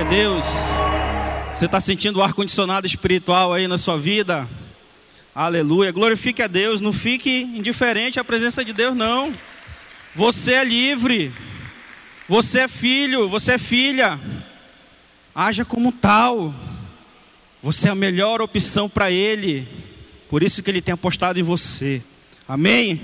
Glória a Deus. Você está sentindo o ar-condicionado espiritual aí na sua vida? Aleluia. Glorifique a Deus. Não fique indiferente à presença de Deus, não. Você é livre. Você é filho. Você é filha. Haja como tal. Você é a melhor opção para Ele. Por isso que Ele tem apostado em você. Amém?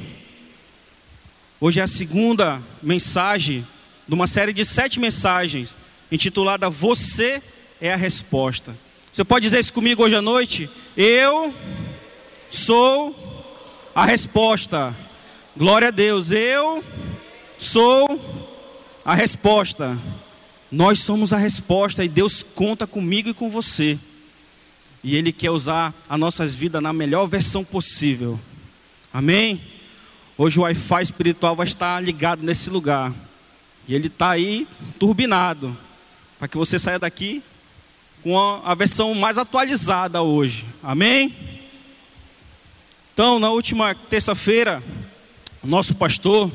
Hoje é a segunda mensagem de uma série de sete mensagens intitulada Você é a Resposta. Você pode dizer isso comigo hoje à noite? Eu sou a resposta. Glória a Deus. Eu sou a resposta. Nós somos a resposta e Deus conta comigo e com você. E Ele quer usar as nossas vidas na melhor versão possível. Amém? Hoje o Wi-Fi espiritual vai estar ligado nesse lugar. E ele está aí turbinado. Para que você saia daqui com a, versão mais atualizada hoje. Amém? Então, na última terça-feira, nosso pastor,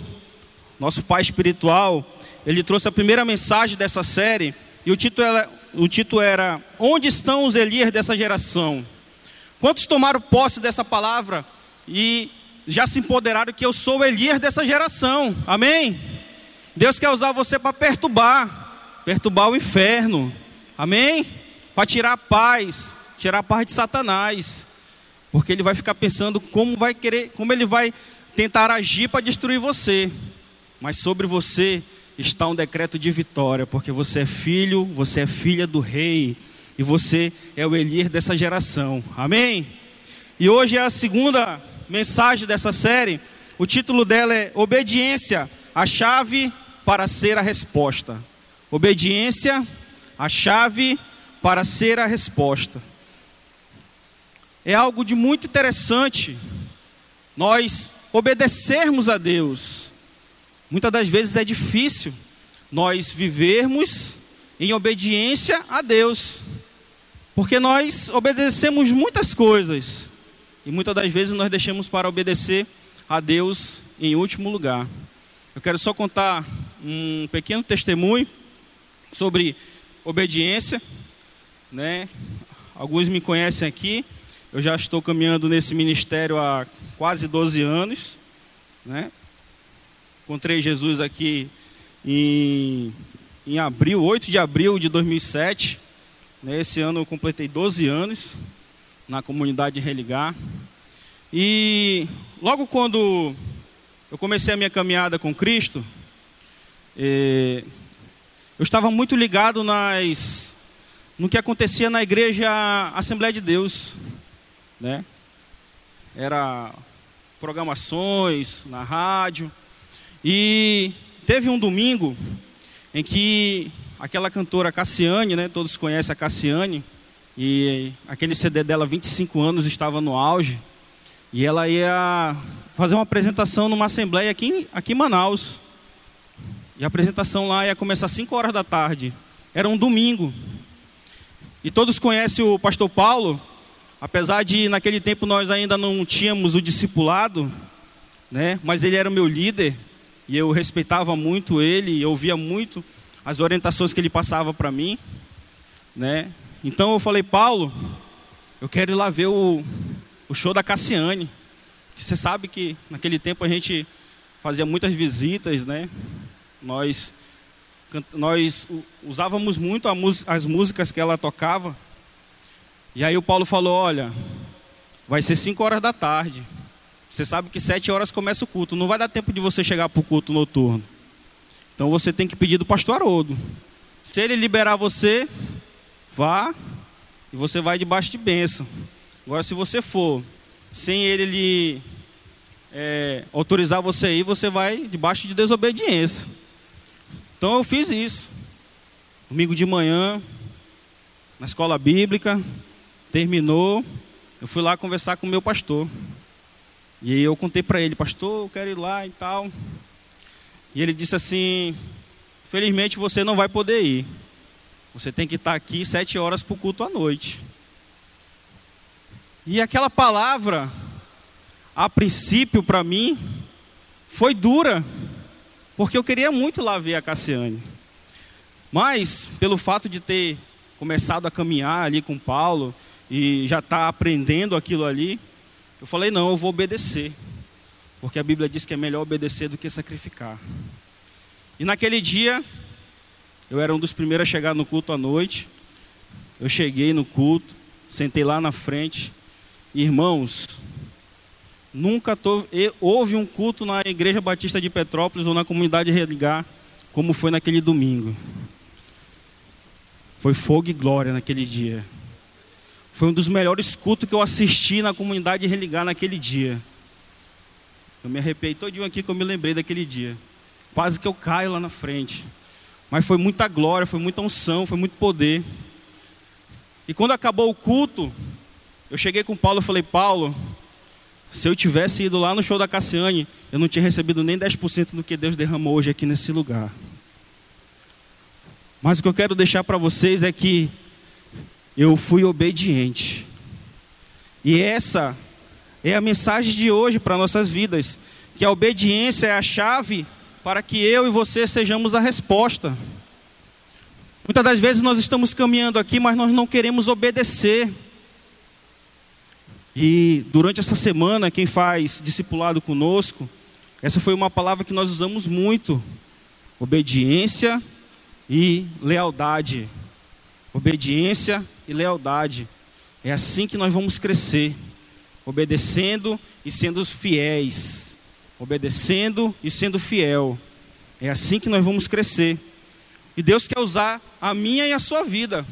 nosso pai espiritual, ele trouxe a primeira mensagem dessa série. E o título era, o título era Onde estão os Elias dessa geração? Quantos tomaram posse dessa palavra e já se empoderaram que eu sou o Elias dessa geração? Amém? Deus quer usar você para perturbar, perturbar o inferno. Amém? Para tirar a paz, tirar a paz de Satanás. Porque ele vai ficar pensando como vai querer, como ele vai tentar agir para destruir você. Mas sobre você está um decreto de vitória, porque você é filho, você é filha do rei, e você é o Elias dessa geração. Amém? E hoje é a segunda mensagem dessa série. O título dela é Obediência, a chave para ser a resposta. Obediência, a chave para ser a resposta. É algo de muito interessante nós obedecermos a Deus. Muitas das vezes é difícil nós vivermos em obediência a Deus, porque nós obedecemos muitas coisas e muitas das vezes nós deixamos para obedecer a Deus em último lugar. Eu quero só contar um pequeno testemunho sobre obediência, né? Alguns me conhecem aqui. Eu já estou caminhando nesse ministério há quase 12 anos, né? Encontrei Jesus aqui em, em abril, 8 de abril de 2007. Né? Esse ano eu completei 12 anos na comunidade Religar. E logo quando eu comecei a minha caminhada com Cristo, eu estava muito ligado nas, no que acontecia na igreja Assembleia de Deus, né? Era programações na rádio e teve um domingo em que aquela cantora Cassiane, né? Todos conhecem a Cassiane e aquele CD dela 25 anos estava no auge e ela ia fazer uma apresentação numa assembleia aqui, aqui em Manaus. E a apresentação lá ia começar às 5 horas da tarde. Era um domingo. E todos conhecem o pastor Paulo, apesar de naquele tempo nós ainda não tínhamos o discipulado, né? Mas ele era o meu líder e eu respeitava muito ele, e ouvia muito as orientações que ele passava para mim, né? Então eu falei, Paulo, eu quero ir lá ver o, o show da Cassiane. Você sabe que naquele tempo a gente fazia muitas visitas, né? Nós, nós usávamos muito as músicas que ela tocava. E aí o Paulo falou: Olha, vai ser 5 horas da tarde. Você sabe que 7 horas começa o culto. Não vai dar tempo de você chegar para o culto noturno. Então você tem que pedir do pastor Haroldo. Se ele liberar você, vá e você vai debaixo de bênção. Agora, se você for sem ele lhe é, autorizar você aí, você vai debaixo de desobediência. Então eu fiz isso. Domingo de manhã, na escola bíblica, terminou, eu fui lá conversar com o meu pastor. E eu contei para ele, pastor, eu quero ir lá e tal. E ele disse assim: felizmente você não vai poder ir. Você tem que estar aqui sete horas para o culto à noite. E aquela palavra, a princípio para mim, foi dura, porque eu queria muito lá ver a Cassiane. Mas, pelo fato de ter começado a caminhar ali com Paulo e já estar tá aprendendo aquilo ali, eu falei: não, eu vou obedecer. Porque a Bíblia diz que é melhor obedecer do que sacrificar. E naquele dia, eu era um dos primeiros a chegar no culto à noite. Eu cheguei no culto, sentei lá na frente. Irmãos, nunca houve um culto na Igreja Batista de Petrópolis ou na comunidade Religar como foi naquele domingo. Foi fogo e glória naquele dia. Foi um dos melhores cultos que eu assisti na comunidade Religar naquele dia. Eu me arrepiei todinho aqui que eu me lembrei daquele dia. Quase que eu caio lá na frente. Mas foi muita glória, foi muita unção, foi muito poder. E quando acabou o culto, eu cheguei com Paulo e falei: Paulo, se eu tivesse ido lá no show da Cassiane, eu não tinha recebido nem 10% do que Deus derramou hoje aqui nesse lugar. Mas o que eu quero deixar para vocês é que eu fui obediente. E essa é a mensagem de hoje para nossas vidas, que a obediência é a chave para que eu e você sejamos a resposta. Muitas das vezes nós estamos caminhando aqui, mas nós não queremos obedecer. E durante essa semana, quem faz discipulado conosco, essa foi uma palavra que nós usamos muito: obediência e lealdade. Obediência e lealdade. É assim que nós vamos crescer obedecendo e sendo fiéis. Obedecendo e sendo fiel. É assim que nós vamos crescer. E Deus quer usar a minha e a sua vida.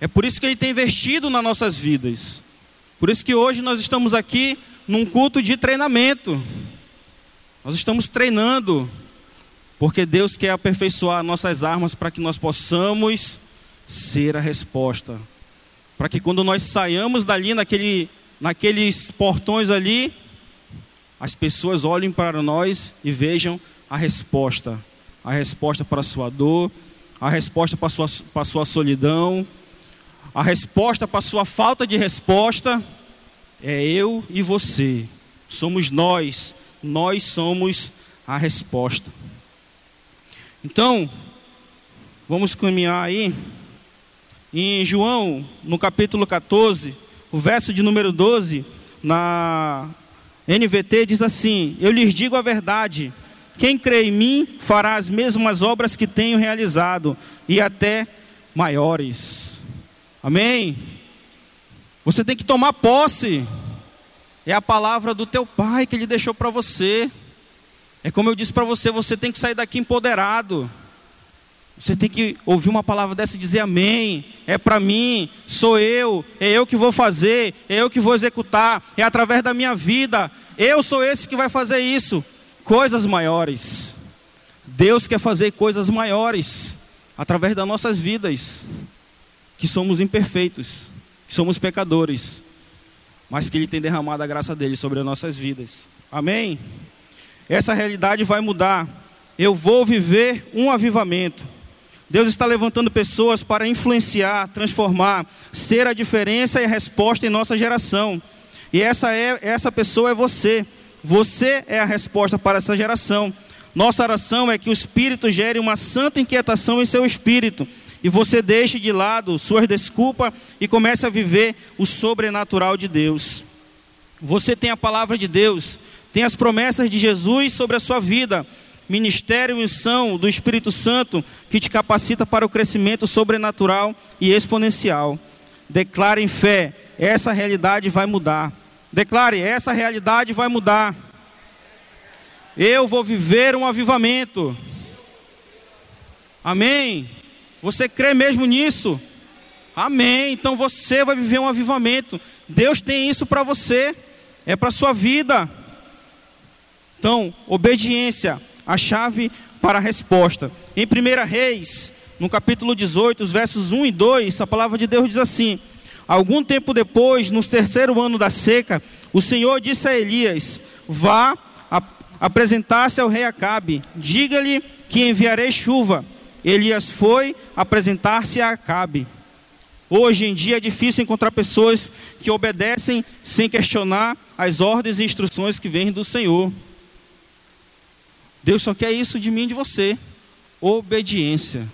É por isso que Ele tem investido nas nossas vidas. Por isso que hoje nós estamos aqui num culto de treinamento. Nós estamos treinando, porque Deus quer aperfeiçoar nossas armas para que nós possamos ser a resposta. Para que quando nós saiamos dali naquele naqueles portões ali, as pessoas olhem para nós e vejam a resposta. A resposta para a sua dor, a resposta para a sua, para a sua solidão, a resposta para a sua falta de resposta é eu e você. Somos nós. Nós somos a resposta. Então, vamos caminhar aí. Em João, no capítulo 14, o verso de número 12, na NVT, diz assim: Eu lhes digo a verdade. Quem crê em mim fará as mesmas obras que tenho realizado, e até maiores. Amém? Você tem que tomar posse. É a palavra do teu pai que ele deixou para você. É como eu disse para você, você tem que sair daqui empoderado. Você tem que ouvir uma palavra dessa e dizer amém. É para mim, sou eu, é eu que vou fazer, é eu que vou executar, é através da minha vida. Eu sou esse que vai fazer isso. Coisas maiores. Deus quer fazer coisas maiores através das nossas vidas, que somos imperfeitos, que somos pecadores, mas que Ele tem derramado a graça dele sobre as nossas vidas. Amém? Essa realidade vai mudar. Eu vou viver um avivamento. Deus está levantando pessoas para influenciar, transformar, ser a diferença e a resposta em nossa geração. E essa é essa pessoa é você. Você é a resposta para essa geração. Nossa oração é que o Espírito gere uma santa inquietação em seu espírito e você deixe de lado suas desculpas e comece a viver o sobrenatural de Deus. Você tem a palavra de Deus, tem as promessas de Jesus sobre a sua vida ministério e missão do Espírito Santo que te capacita para o crescimento sobrenatural e exponencial. Declare em fé, essa realidade vai mudar. Declare, essa realidade vai mudar. Eu vou viver um avivamento. Amém? Você crê mesmo nisso? Amém. Então você vai viver um avivamento. Deus tem isso para você. É para sua vida. Então, obediência, a chave para a resposta. Em 1 Reis, no capítulo 18, os versos 1 e 2, a palavra de Deus diz assim: Algum tempo depois, no terceiro ano da seca, o Senhor disse a Elias: Vá apresentar-se ao rei Acabe, diga-lhe que enviarei chuva. Elias foi apresentar-se a Acabe. Hoje em dia é difícil encontrar pessoas que obedecem sem questionar as ordens e instruções que vêm do Senhor. Deus só quer isso de mim e de você: obediência.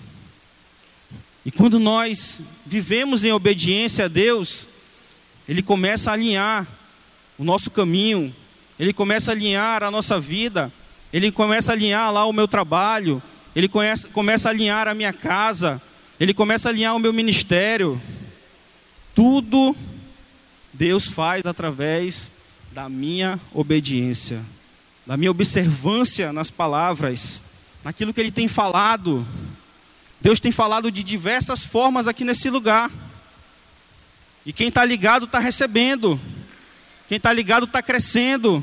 E quando nós vivemos em obediência a Deus, Ele começa a alinhar o nosso caminho, Ele começa a alinhar a nossa vida, Ele começa a alinhar lá o meu trabalho, Ele começa, começa a alinhar a minha casa, Ele começa a alinhar o meu ministério. Tudo Deus faz através da minha obediência, da minha observância nas palavras, naquilo que Ele tem falado. Deus tem falado de diversas formas aqui nesse lugar. E quem está ligado está recebendo. Quem está ligado está crescendo.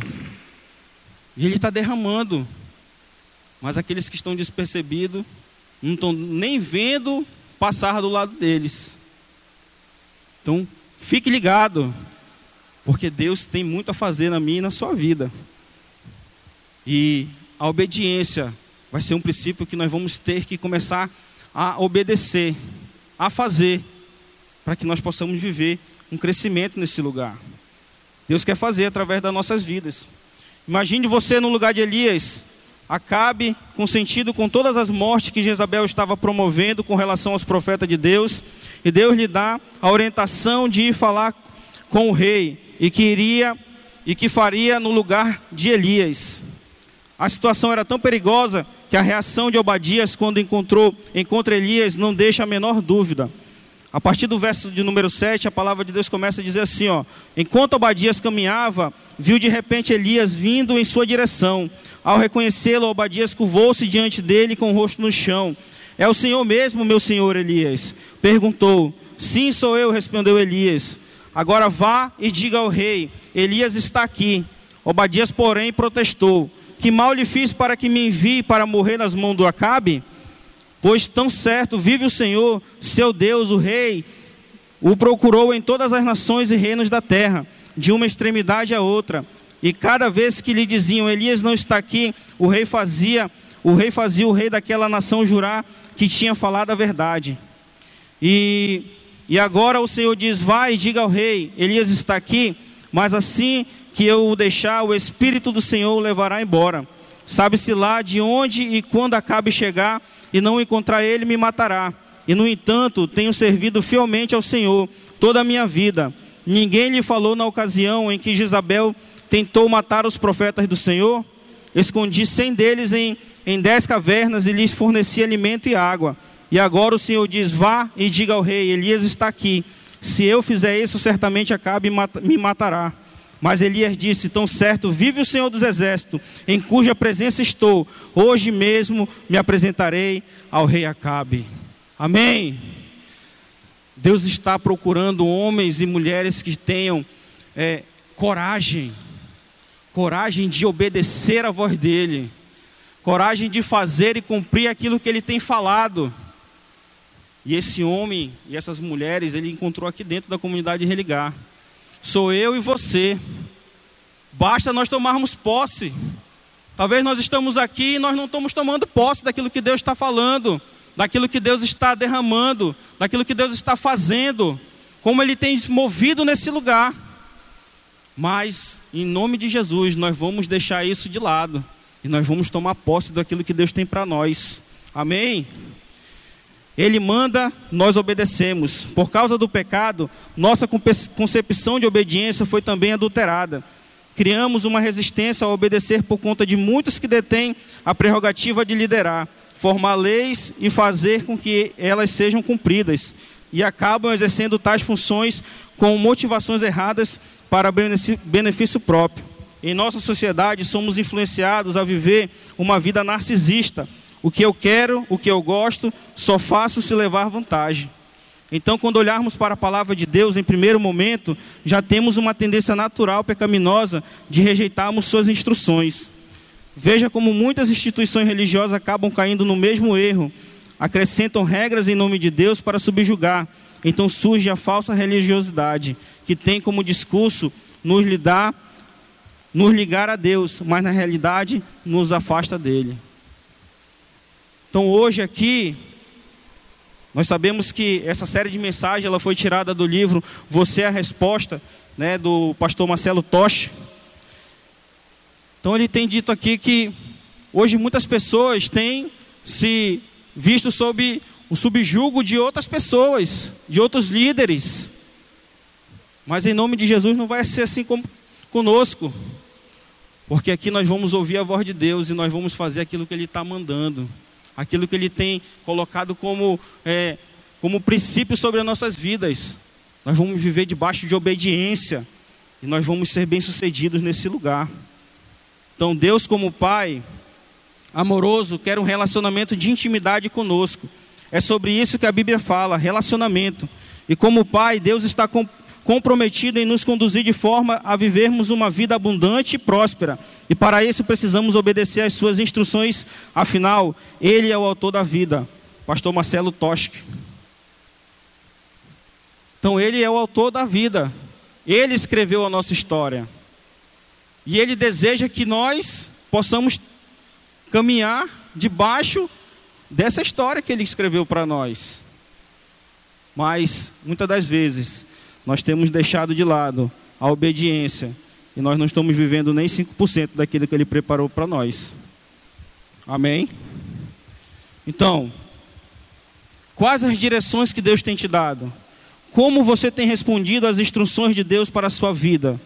E Ele está derramando. Mas aqueles que estão despercebidos não estão nem vendo passar do lado deles. Então, fique ligado. Porque Deus tem muito a fazer na minha e na sua vida. E a obediência vai ser um princípio que nós vamos ter que começar a obedecer, a fazer, para que nós possamos viver um crescimento nesse lugar. Deus quer fazer através das nossas vidas. Imagine você no lugar de Elias, acabe com sentido com todas as mortes que Jezabel estava promovendo com relação aos profetas de Deus, e Deus lhe dá a orientação de ir falar com o rei e que iria e que faria no lugar de Elias. A situação era tão perigosa que a reação de Obadias quando encontrou encontra Elias não deixa a menor dúvida. A partir do verso de número 7, a palavra de Deus começa a dizer assim, ó: Enquanto Obadias caminhava, viu de repente Elias vindo em sua direção. Ao reconhecê-lo, Obadias curvou-se diante dele com o rosto no chão. É o Senhor mesmo, meu senhor Elias? Perguntou. Sim, sou eu, respondeu Elias. Agora vá e diga ao rei: Elias está aqui. Obadias, porém, protestou: Que mal lhe fiz para que me envie para morrer nas mãos do Acabe? Pois tão certo vive o Senhor, seu Deus, o rei, o procurou em todas as nações e reinos da terra, de uma extremidade a outra. E cada vez que lhe diziam: Elias não está aqui, o rei fazia, o rei fazia o rei daquela nação jurar que tinha falado a verdade. E e agora o Senhor diz: Vai e diga ao rei: Elias está aqui, mas assim que eu o deixar, o Espírito do Senhor o levará embora. Sabe-se lá de onde e quando acabe chegar, e não encontrar ele, me matará. E no entanto, tenho servido fielmente ao Senhor toda a minha vida. Ninguém lhe falou na ocasião em que Jezabel tentou matar os profetas do Senhor? Escondi cem deles em, em dez cavernas e lhes forneci alimento e água. E agora o Senhor diz: Vá e diga ao rei: Elias está aqui. Se eu fizer isso, certamente Acabe me matará. Mas Elias disse: Tão certo, vive o Senhor dos Exércitos, em cuja presença estou. Hoje mesmo me apresentarei ao rei Acabe. Amém. Deus está procurando homens e mulheres que tenham é, coragem, coragem de obedecer a voz dEle, coragem de fazer e cumprir aquilo que Ele tem falado. E esse homem e essas mulheres ele encontrou aqui dentro da comunidade Religar. Sou eu e você. Basta nós tomarmos posse. Talvez nós estamos aqui e nós não estamos tomando posse daquilo que Deus está falando, daquilo que Deus está derramando, daquilo que Deus está fazendo, como Ele tem movido nesse lugar. Mas, em nome de Jesus, nós vamos deixar isso de lado e nós vamos tomar posse daquilo que Deus tem para nós. Amém? Ele manda, nós obedecemos. Por causa do pecado, nossa concepção de obediência foi também adulterada. Criamos uma resistência a obedecer por conta de muitos que detêm a prerrogativa de liderar, formar leis e fazer com que elas sejam cumpridas, e acabam exercendo tais funções com motivações erradas para benefício próprio. Em nossa sociedade, somos influenciados a viver uma vida narcisista o que eu quero, o que eu gosto, só faço se levar vantagem. Então, quando olharmos para a palavra de Deus, em primeiro momento, já temos uma tendência natural pecaminosa de rejeitarmos suas instruções. Veja como muitas instituições religiosas acabam caindo no mesmo erro. Acrescentam regras em nome de Deus para subjugar. Então surge a falsa religiosidade, que tem como discurso nos lidar, nos ligar a Deus, mas na realidade nos afasta dele. Então hoje aqui nós sabemos que essa série de mensagens ela foi tirada do livro Você é a Resposta, né, do pastor Marcelo Toche. Então ele tem dito aqui que hoje muitas pessoas têm se visto sob o subjugo de outras pessoas, de outros líderes. Mas em nome de Jesus não vai ser assim como conosco. Porque aqui nós vamos ouvir a voz de Deus e nós vamos fazer aquilo que Ele está mandando, aquilo que Ele tem colocado como, é, como princípio sobre as nossas vidas. Nós vamos viver debaixo de obediência e nós vamos ser bem-sucedidos nesse lugar. Então, Deus, como Pai amoroso, quer um relacionamento de intimidade conosco. É sobre isso que a Bíblia fala, relacionamento. E como Pai, Deus está com comprometido em nos conduzir de forma a vivermos uma vida abundante e próspera. E para isso precisamos obedecer às suas instruções, afinal, ele é o autor da vida. Pastor Marcelo Toschi. Então ele é o autor da vida. Ele escreveu a nossa história. E ele deseja que nós possamos caminhar debaixo dessa história que ele escreveu para nós. Mas muitas das vezes nós temos deixado de lado a obediência e nós não estamos vivendo nem 5% daquilo que Ele preparou para nós. Amém? Então, quais as direções que Deus tem te dado? Como você tem respondido às instruções de Deus para a sua vida?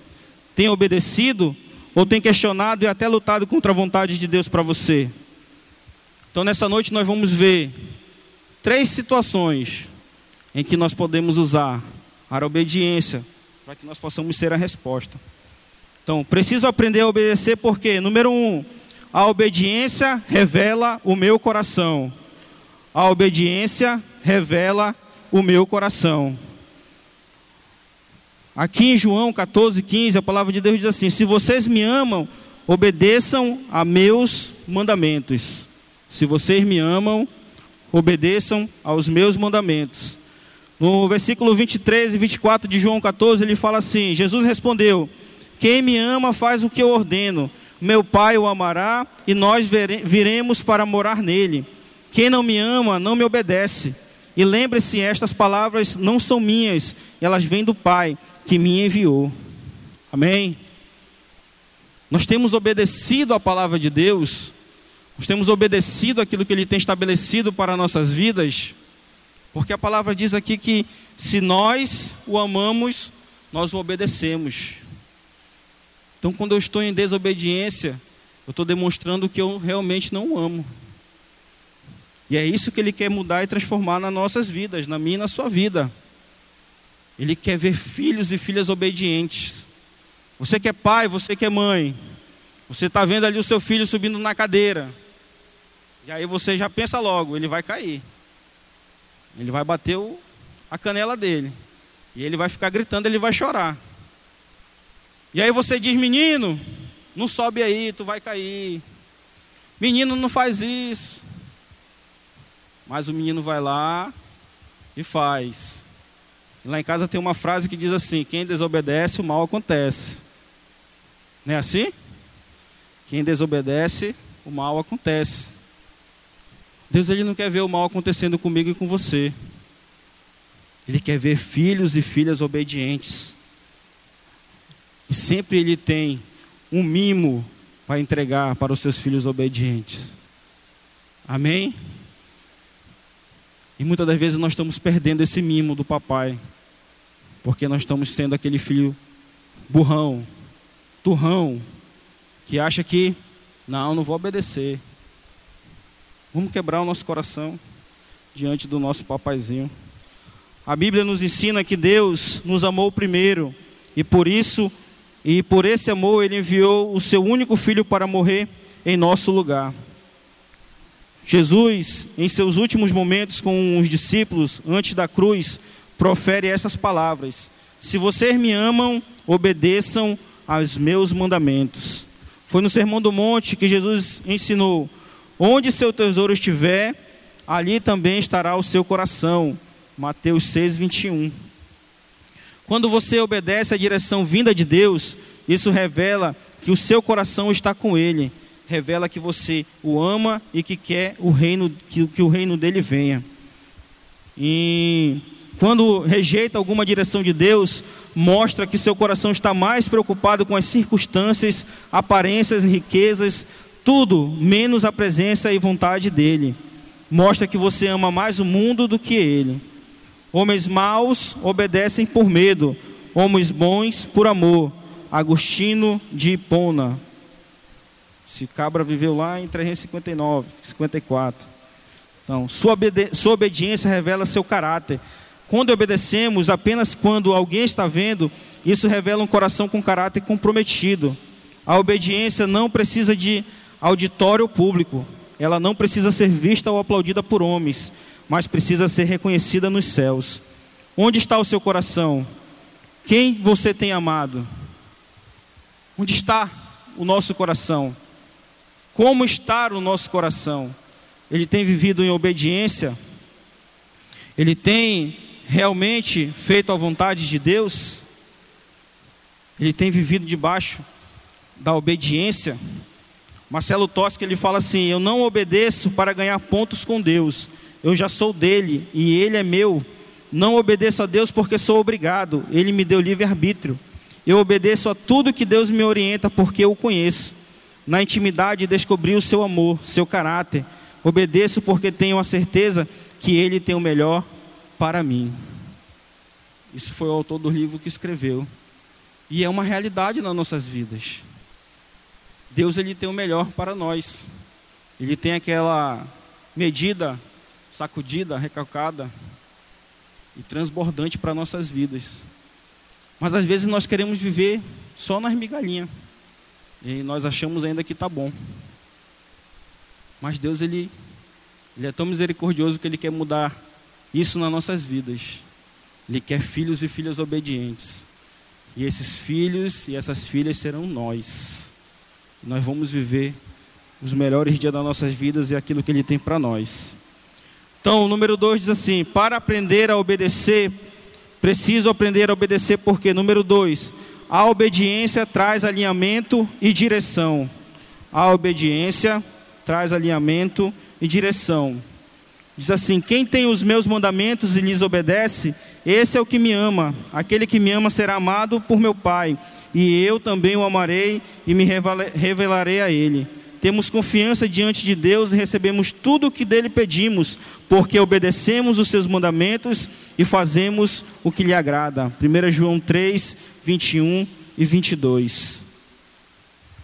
Tem obedecido ou tem questionado e até lutado contra a vontade de Deus para você? Então, nessa noite, nós vamos ver três situações em que nós podemos usar a obediência, para que nós possamos ser a resposta. Então, preciso aprender a obedecer porque, número um, a obediência revela o meu coração. A obediência revela o meu coração. Aqui em João 14, 15, a palavra de Deus diz assim: Se vocês me amam, obedeçam a meus mandamentos. Se vocês me amam, obedeçam aos meus mandamentos. No versículo 23 e 24 de João 14, ele fala assim: Jesus respondeu: Quem me ama faz o que eu ordeno. Meu Pai o amará e nós viremos para morar nele. Quem não me ama não me obedece. E lembre-se, estas palavras não são minhas, elas vêm do Pai que me enviou. Amém? Nós temos obedecido a palavra de Deus, nós temos obedecido aquilo que Ele tem estabelecido para nossas vidas. Porque a palavra diz aqui que se nós o amamos, nós o obedecemos. Então, quando eu estou em desobediência, eu estou demonstrando que eu realmente não o amo. E é isso que Ele quer mudar e transformar nas nossas vidas, na minha e na sua vida. Ele quer ver filhos e filhas obedientes. Você que é pai, você que é mãe, você está vendo ali o seu filho subindo na cadeira. E aí você já pensa logo, ele vai cair. Ele vai bater o, a canela dele. E ele vai ficar gritando, ele vai chorar. E aí você diz: Menino, não sobe aí, tu vai cair. Menino, não faz isso. Mas o menino vai lá e faz. Lá em casa tem uma frase que diz assim: Quem desobedece, o mal acontece. Não é assim? Quem desobedece, o mal acontece. Deus ele não quer ver o mal acontecendo comigo e com você. Ele quer ver filhos e filhas obedientes. E sempre ele tem um mimo para entregar para os seus filhos obedientes. Amém? E muitas das vezes nós estamos perdendo esse mimo do papai, porque nós estamos sendo aquele filho burrão, turrão, que acha que, não, não vou obedecer. Vamos quebrar o nosso coração diante do nosso papaizinho. A Bíblia nos ensina que Deus nos amou primeiro e por isso e por esse amor ele enviou o seu único filho para morrer em nosso lugar. Jesus, em seus últimos momentos com os discípulos antes da cruz, profere essas palavras: Se vocês me amam, obedeçam aos meus mandamentos. Foi no Sermão do Monte que Jesus ensinou Onde seu tesouro estiver, ali também estará o seu coração. Mateus 6, 21. Quando você obedece à direção vinda de Deus, isso revela que o seu coração está com Ele. Revela que você o ama e que quer o reino, que, que o reino dele venha. E quando rejeita alguma direção de Deus, mostra que seu coração está mais preocupado com as circunstâncias, aparências, riquezas, tudo menos a presença e vontade dele. mostra que você ama mais o mundo do que ele. Homens maus obedecem por medo, homens bons por amor. Agostinho de Hipona. Esse cabra viveu lá em 359, 54. Então, sua, obedi sua obediência revela seu caráter. Quando obedecemos apenas quando alguém está vendo, isso revela um coração com caráter comprometido. A obediência não precisa de auditório público, ela não precisa ser vista ou aplaudida por homens, mas precisa ser reconhecida nos céus. Onde está o seu coração? Quem você tem amado? Onde está o nosso coração? Como está o nosso coração? Ele tem vivido em obediência? Ele tem realmente feito a vontade de Deus? Ele tem vivido debaixo da obediência? Marcelo Tosca ele fala assim: Eu não obedeço para ganhar pontos com Deus. Eu já sou dele e ele é meu. Não obedeço a Deus porque sou obrigado. Ele me deu livre arbítrio. Eu obedeço a tudo que Deus me orienta porque eu o conheço. Na intimidade descobri o seu amor, seu caráter. Obedeço porque tenho a certeza que ele tem o melhor para mim. Isso foi o autor do livro que escreveu. E é uma realidade nas nossas vidas. Deus ele tem o melhor para nós. Ele tem aquela medida sacudida, recalcada e transbordante para nossas vidas. Mas às vezes nós queremos viver só nas migalhinhas. E nós achamos ainda que está bom. Mas Deus ele, ele é tão misericordioso que ele quer mudar isso nas nossas vidas. Ele quer filhos e filhas obedientes. E esses filhos e essas filhas serão nós. Nós vamos viver os melhores dias das nossas vidas e aquilo que Ele tem para nós. Então, o número 2 diz assim: para aprender a obedecer, preciso aprender a obedecer, porque, número 2, a obediência traz alinhamento e direção. A obediência traz alinhamento e direção. Diz assim: Quem tem os meus mandamentos e lhes obedece, esse é o que me ama. Aquele que me ama será amado por meu Pai, e eu também o amarei e me revelarei a ele. Temos confiança diante de Deus e recebemos tudo o que dele pedimos, porque obedecemos os seus mandamentos e fazemos o que lhe agrada. 1 João 3, 21 e 22.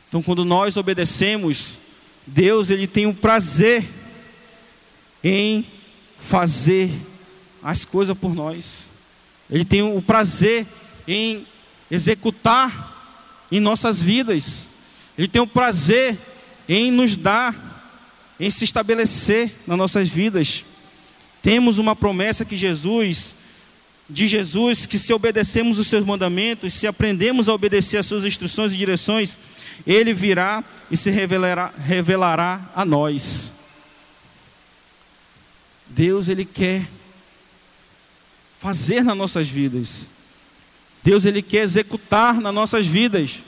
Então, quando nós obedecemos, Deus ele tem o prazer em fazer as coisas por nós. Ele tem o prazer em executar em nossas vidas. Ele tem o prazer em nos dar, em se estabelecer nas nossas vidas. Temos uma promessa que Jesus, de Jesus, que se obedecemos os seus mandamentos, se aprendemos a obedecer as suas instruções e direções, Ele virá e se revelará, revelará a nós. Deus ele quer fazer nas nossas vidas. Deus ele quer executar nas nossas vidas.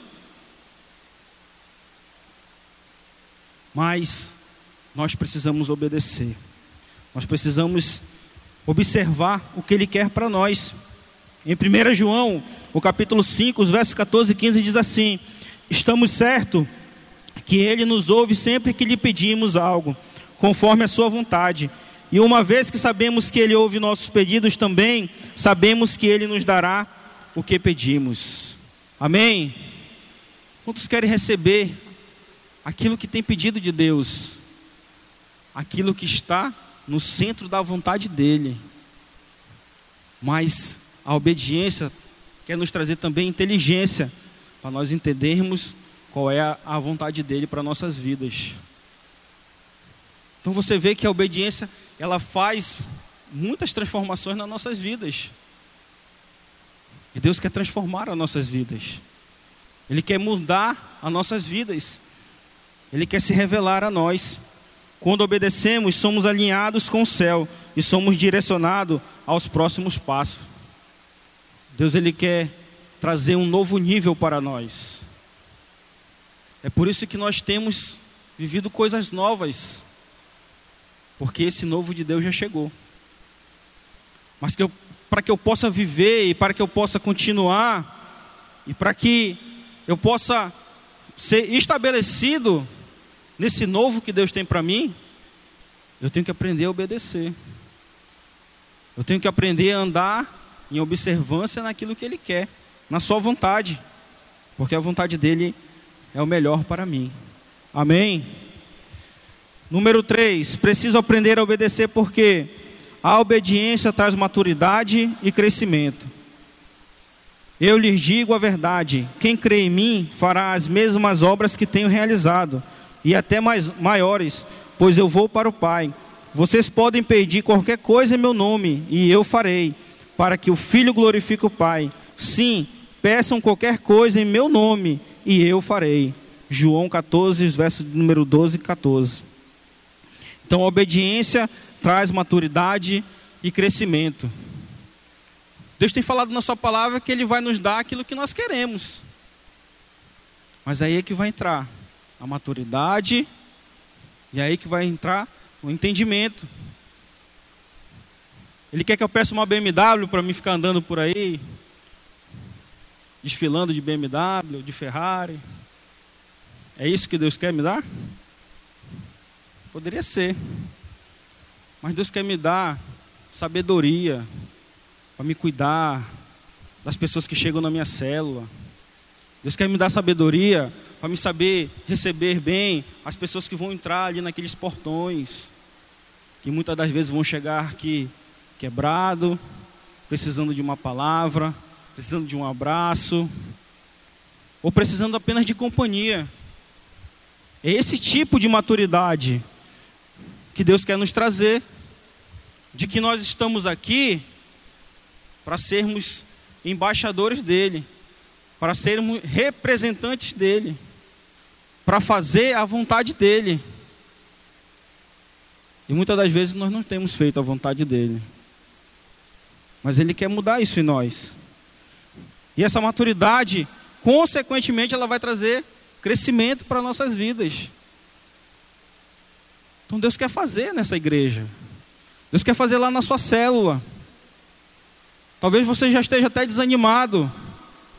Mas nós precisamos obedecer. Nós precisamos observar o que ele quer para nós. Em 1 João, o capítulo 5, os versos 14 e 15 diz assim: Estamos certos que ele nos ouve sempre que lhe pedimos algo, conforme a sua vontade. E uma vez que sabemos que Ele ouve nossos pedidos também, sabemos que Ele nos dará o que pedimos. Amém? Quantos querem receber aquilo que tem pedido de Deus? Aquilo que está no centro da vontade dEle. Mas a obediência quer nos trazer também inteligência, para nós entendermos qual é a vontade dEle para nossas vidas. Então você vê que a obediência, ela faz muitas transformações nas nossas vidas. E Deus quer transformar as nossas vidas. Ele quer mudar as nossas vidas. Ele quer se revelar a nós. Quando obedecemos, somos alinhados com o céu e somos direcionados aos próximos passos. Deus ele quer trazer um novo nível para nós. É por isso que nós temos vivido coisas novas porque esse novo de Deus já chegou. Mas que para que eu possa viver e para que eu possa continuar e para que eu possa ser estabelecido nesse novo que Deus tem para mim, eu tenho que aprender a obedecer. Eu tenho que aprender a andar em observância naquilo que Ele quer, na Sua vontade, porque a vontade dele é o melhor para mim. Amém? Número 3, preciso aprender a obedecer porque a obediência traz maturidade e crescimento. Eu lhes digo a verdade: quem crê em mim fará as mesmas obras que tenho realizado, e até mais maiores, pois eu vou para o Pai. Vocês podem pedir qualquer coisa em meu nome, e eu farei, para que o Filho glorifique o Pai. Sim, peçam qualquer coisa em meu nome, e eu farei. João 14, versos número 12 e 14. Então, a obediência traz maturidade e crescimento. Deus tem falado na Sua palavra que Ele vai nos dar aquilo que nós queremos. Mas aí é que vai entrar a maturidade, e aí que vai entrar o entendimento. Ele quer que eu peça uma BMW para mim ficar andando por aí, desfilando de BMW, de Ferrari. É isso que Deus quer me dar? Poderia ser. Mas Deus quer me dar sabedoria para me cuidar das pessoas que chegam na minha célula. Deus quer me dar sabedoria para me saber receber bem as pessoas que vão entrar ali naqueles portões, que muitas das vezes vão chegar aqui quebrado, precisando de uma palavra, precisando de um abraço, ou precisando apenas de companhia. É esse tipo de maturidade que Deus quer nos trazer, de que nós estamos aqui para sermos embaixadores dele, para sermos representantes dele, para fazer a vontade dele. E muitas das vezes nós não temos feito a vontade dele. Mas ele quer mudar isso em nós. E essa maturidade, consequentemente, ela vai trazer crescimento para nossas vidas. Então Deus quer fazer nessa igreja. Deus quer fazer lá na sua célula. Talvez você já esteja até desanimado.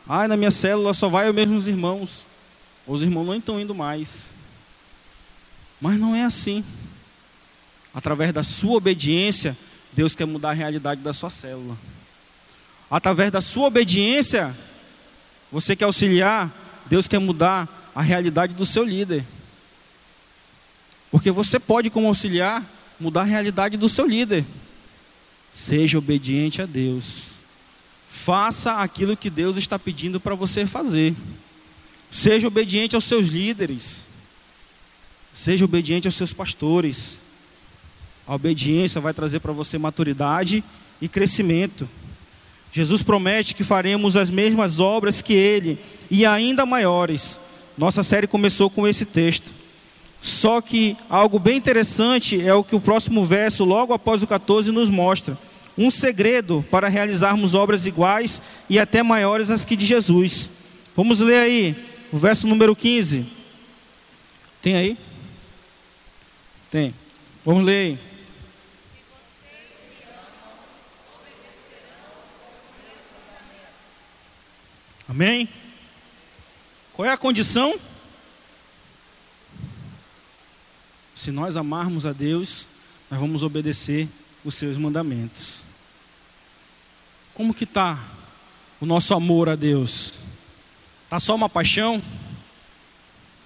Ai, na minha célula só vai os mesmos irmãos. Os irmãos não estão indo mais. Mas não é assim. Através da sua obediência, Deus quer mudar a realidade da sua célula. Através da sua obediência, você quer auxiliar, Deus quer mudar a realidade do seu líder. Porque você pode, como auxiliar, mudar a realidade do seu líder. Seja obediente a Deus. Faça aquilo que Deus está pedindo para você fazer. Seja obediente aos seus líderes. Seja obediente aos seus pastores. A obediência vai trazer para você maturidade e crescimento. Jesus promete que faremos as mesmas obras que ele e ainda maiores. Nossa série começou com esse texto. Só que algo bem interessante é o que o próximo verso, logo após o 14, nos mostra. Um segredo para realizarmos obras iguais e até maiores às que de Jesus. Vamos ler aí, o verso número 15. Tem aí? Tem. Vamos ler aí. Amém? Qual é a condição? Se nós amarmos a Deus, nós vamos obedecer os seus mandamentos. Como que está o nosso amor a Deus? Está só uma paixão?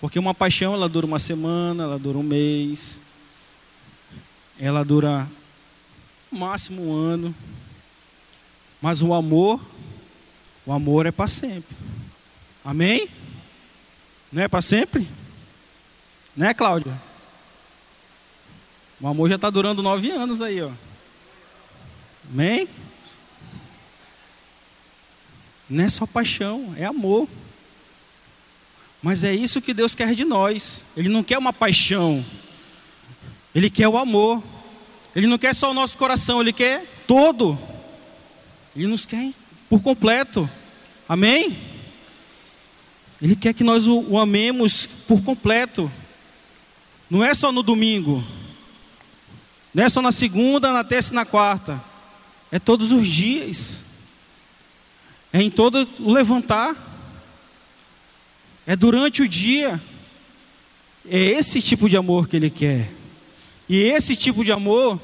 Porque uma paixão ela dura uma semana, ela dura um mês, ela dura no máximo um ano. Mas o amor, o amor é para sempre. Amém? Não é para sempre? Né, Cláudia? O amor já está durando nove anos aí, ó. Amém? Não é só paixão, é amor. Mas é isso que Deus quer de nós. Ele não quer uma paixão. Ele quer o amor. Ele não quer só o nosso coração, ele quer todo. Ele nos quer por completo. Amém? Ele quer que nós o, amemos por completo. Não é só no domingo. Não é só na segunda, na terça e na quarta. É todos os dias. É em todo o levantar. É durante o dia. É esse tipo de amor que Ele quer. E esse tipo de amor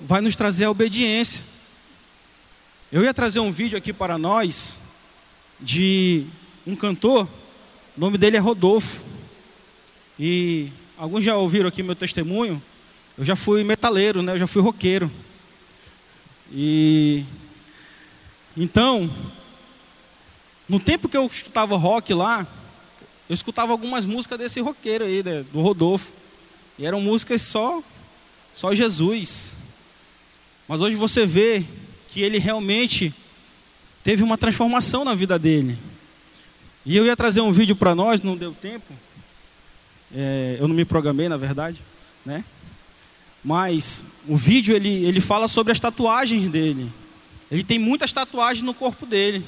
vai nos trazer a obediência. Eu ia trazer um vídeo aqui para nós de um cantor, o nome dele é Rodolfo. E alguns já ouviram aqui meu testemunho. Eu já fui metaleiro, né? Eu já fui roqueiro. E então, no tempo que eu escutava rock lá, eu escutava algumas músicas desse roqueiro aí, né, do Rodolfo. E eram músicas só só Jesus. Mas hoje você vê que ele realmente teve uma transformação na vida dele. E eu ia trazer um vídeo para nós, não deu tempo. É, eu não me programei, na verdade, né? Mas o vídeo ele, ele fala sobre as tatuagens dele. Ele tem muitas tatuagens no corpo dele.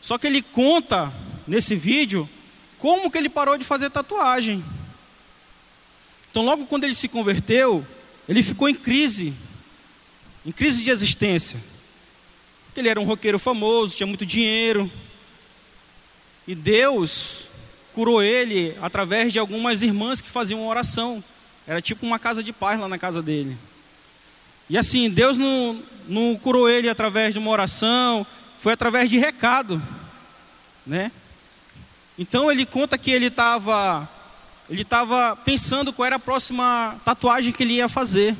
Só que ele conta nesse vídeo como que ele parou de fazer tatuagem. Então, logo quando ele se converteu, ele ficou em crise, em crise de existência. Porque ele era um roqueiro famoso, tinha muito dinheiro. E Deus curou ele através de algumas irmãs que faziam oração. Era tipo uma casa de paz lá na casa dele. E assim, Deus não, não curou ele através de uma oração, foi através de recado, né? Então ele conta que ele estava ele estava pensando qual era a próxima tatuagem que ele ia fazer.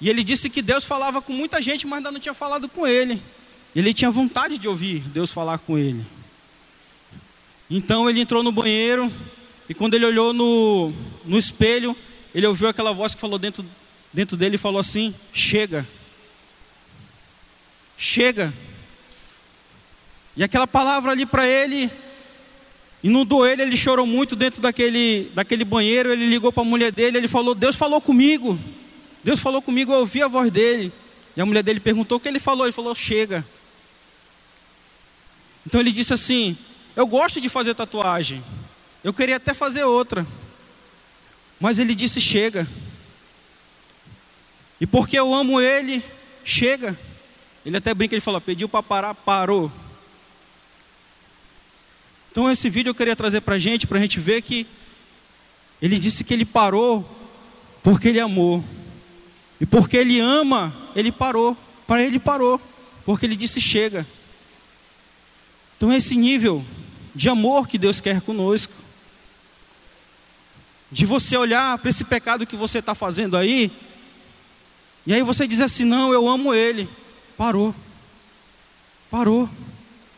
E ele disse que Deus falava com muita gente, mas ainda não tinha falado com ele. Ele tinha vontade de ouvir Deus falar com ele. Então ele entrou no banheiro e quando ele olhou no, no espelho, ele ouviu aquela voz que falou dentro, dentro dele e falou assim: Chega. Chega. E aquela palavra ali para ele Inundou ele, ele chorou muito dentro daquele, daquele banheiro. Ele ligou para a mulher dele, ele falou: Deus falou comigo. Deus falou comigo, eu ouvi a voz dele. E a mulher dele perguntou o que ele falou. Ele falou: Chega. Então ele disse assim: Eu gosto de fazer tatuagem. Eu queria até fazer outra. Mas ele disse: Chega. E porque eu amo ele, chega. Ele até brinca, ele fala: Pediu para parar, parou. Então esse vídeo eu queria trazer para a gente, para a gente ver que ele disse que ele parou porque ele amou. E porque ele ama, ele parou. Para ele parou, porque ele disse chega. Então esse nível de amor que Deus quer conosco. De você olhar para esse pecado que você está fazendo aí, e aí você diz assim: não, eu amo ele. Parou. Parou.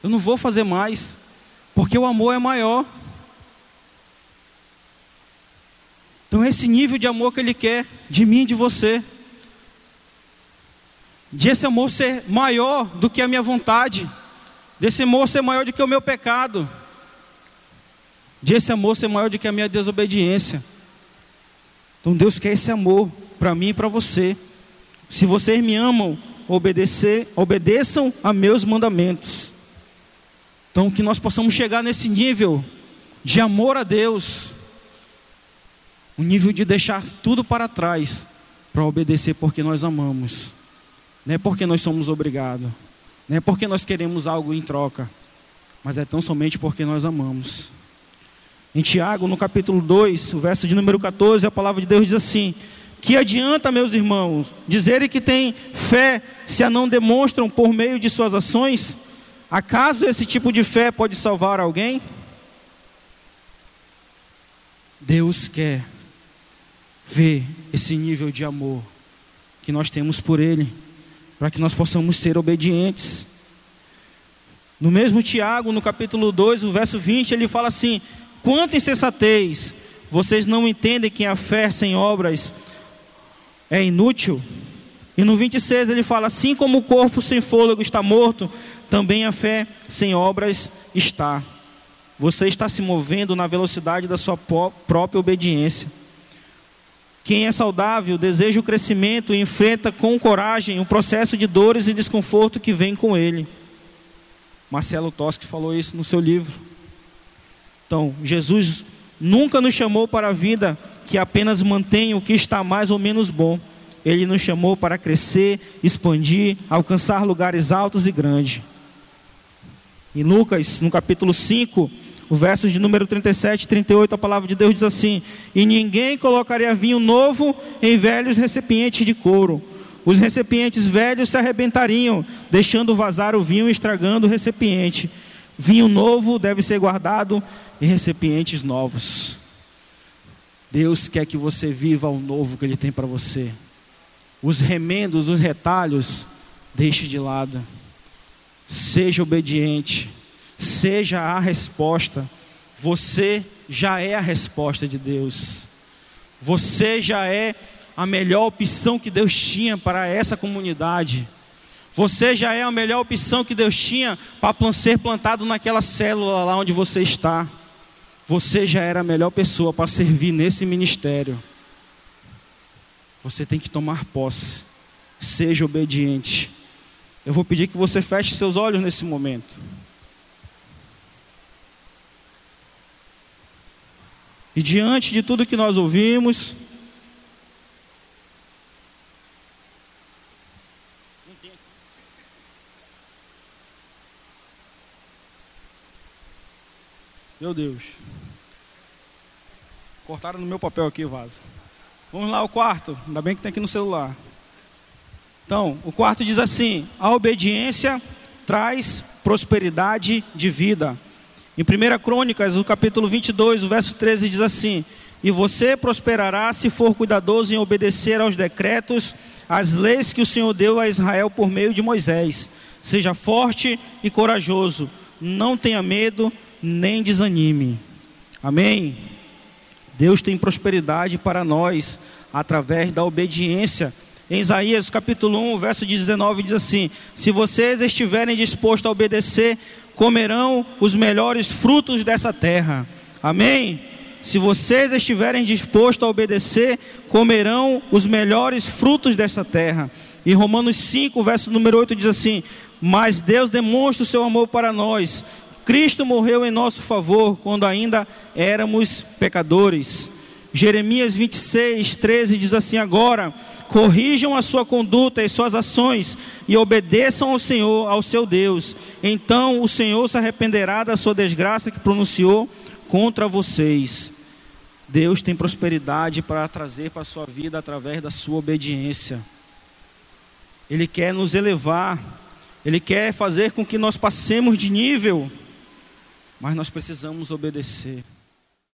Eu não vou fazer mais. Porque o amor é maior. Então, esse nível de amor que Ele quer de mim e de você, de esse amor ser maior do que a minha vontade, desse amor ser maior do que o meu pecado, de esse amor ser maior do que a minha desobediência. Então, Deus quer esse amor para mim e para você. Se vocês me amam, obedecer, obedeçam a meus mandamentos. Então, que nós possamos chegar nesse nível de amor a Deus, um nível de deixar tudo para trás para obedecer porque nós amamos, não é porque nós somos obrigados, não é porque nós queremos algo em troca, mas é tão somente porque nós amamos. Em Tiago, no capítulo 2, o verso de número 14, a palavra de Deus diz assim: Que adianta, meus irmãos, dizerem que têm fé se a não demonstram por meio de suas ações? Acaso esse tipo de fé pode salvar alguém? Deus quer ver esse nível de amor que nós temos por Ele, para que nós possamos ser obedientes. No mesmo Tiago, no capítulo 2, o verso 20, ele fala assim: Quanta insensatez! Vocês não entendem que a fé sem obras é inútil? E no 26 ele fala: Assim como o corpo sem fôlego está morto, também a fé sem obras está. Você está se movendo na velocidade da sua própria obediência. Quem é saudável deseja o crescimento e enfrenta com coragem o processo de dores e desconforto que vem com ele. Marcelo Toschi falou isso no seu livro. Então, Jesus nunca nos chamou para a vida que apenas mantém o que está mais ou menos bom. Ele nos chamou para crescer, expandir, alcançar lugares altos e grandes. Em Lucas, no capítulo 5, o verso de número 37 e 38, a palavra de Deus diz assim: E ninguém colocaria vinho novo em velhos recipientes de couro. Os recipientes velhos se arrebentariam, deixando vazar o vinho e estragando o recipiente. Vinho novo deve ser guardado em recipientes novos. Deus quer que você viva o novo que Ele tem para você. Os remendos, os retalhos, deixe de lado. Seja obediente. Seja a resposta. Você já é a resposta de Deus. Você já é a melhor opção que Deus tinha para essa comunidade. Você já é a melhor opção que Deus tinha para ser plantado naquela célula lá onde você está. Você já era a melhor pessoa para servir nesse ministério. Você tem que tomar posse. Seja obediente. Eu vou pedir que você feche seus olhos nesse momento. E diante de tudo que nós ouvimos, Meu Deus. Cortaram no meu papel aqui, vaza. Vamos lá, o quarto. Ainda bem que tem aqui no celular. Então, o quarto diz assim: a obediência traz prosperidade de vida. Em 1 Crônicas, o capítulo 22, o verso 13 diz assim: E você prosperará se for cuidadoso em obedecer aos decretos, às leis que o Senhor deu a Israel por meio de Moisés. Seja forte e corajoso, não tenha medo, nem desanime. Amém? Deus tem prosperidade para nós através da obediência. Em Isaías capítulo 1, verso 19 diz assim: Se vocês estiverem dispostos a obedecer, comerão os melhores frutos dessa terra. Amém? Se vocês estiverem dispostos a obedecer, comerão os melhores frutos dessa terra. E Romanos 5, verso número 8 diz assim: Mas Deus demonstra o seu amor para nós, Cristo morreu em nosso favor quando ainda éramos pecadores. Jeremias 26, 13 diz assim: Agora corrijam a sua conduta e suas ações e obedeçam ao Senhor, ao seu Deus. Então o Senhor se arrependerá da sua desgraça que pronunciou contra vocês. Deus tem prosperidade para trazer para a sua vida através da sua obediência. Ele quer nos elevar, Ele quer fazer com que nós passemos de nível mas nós precisamos obedecer.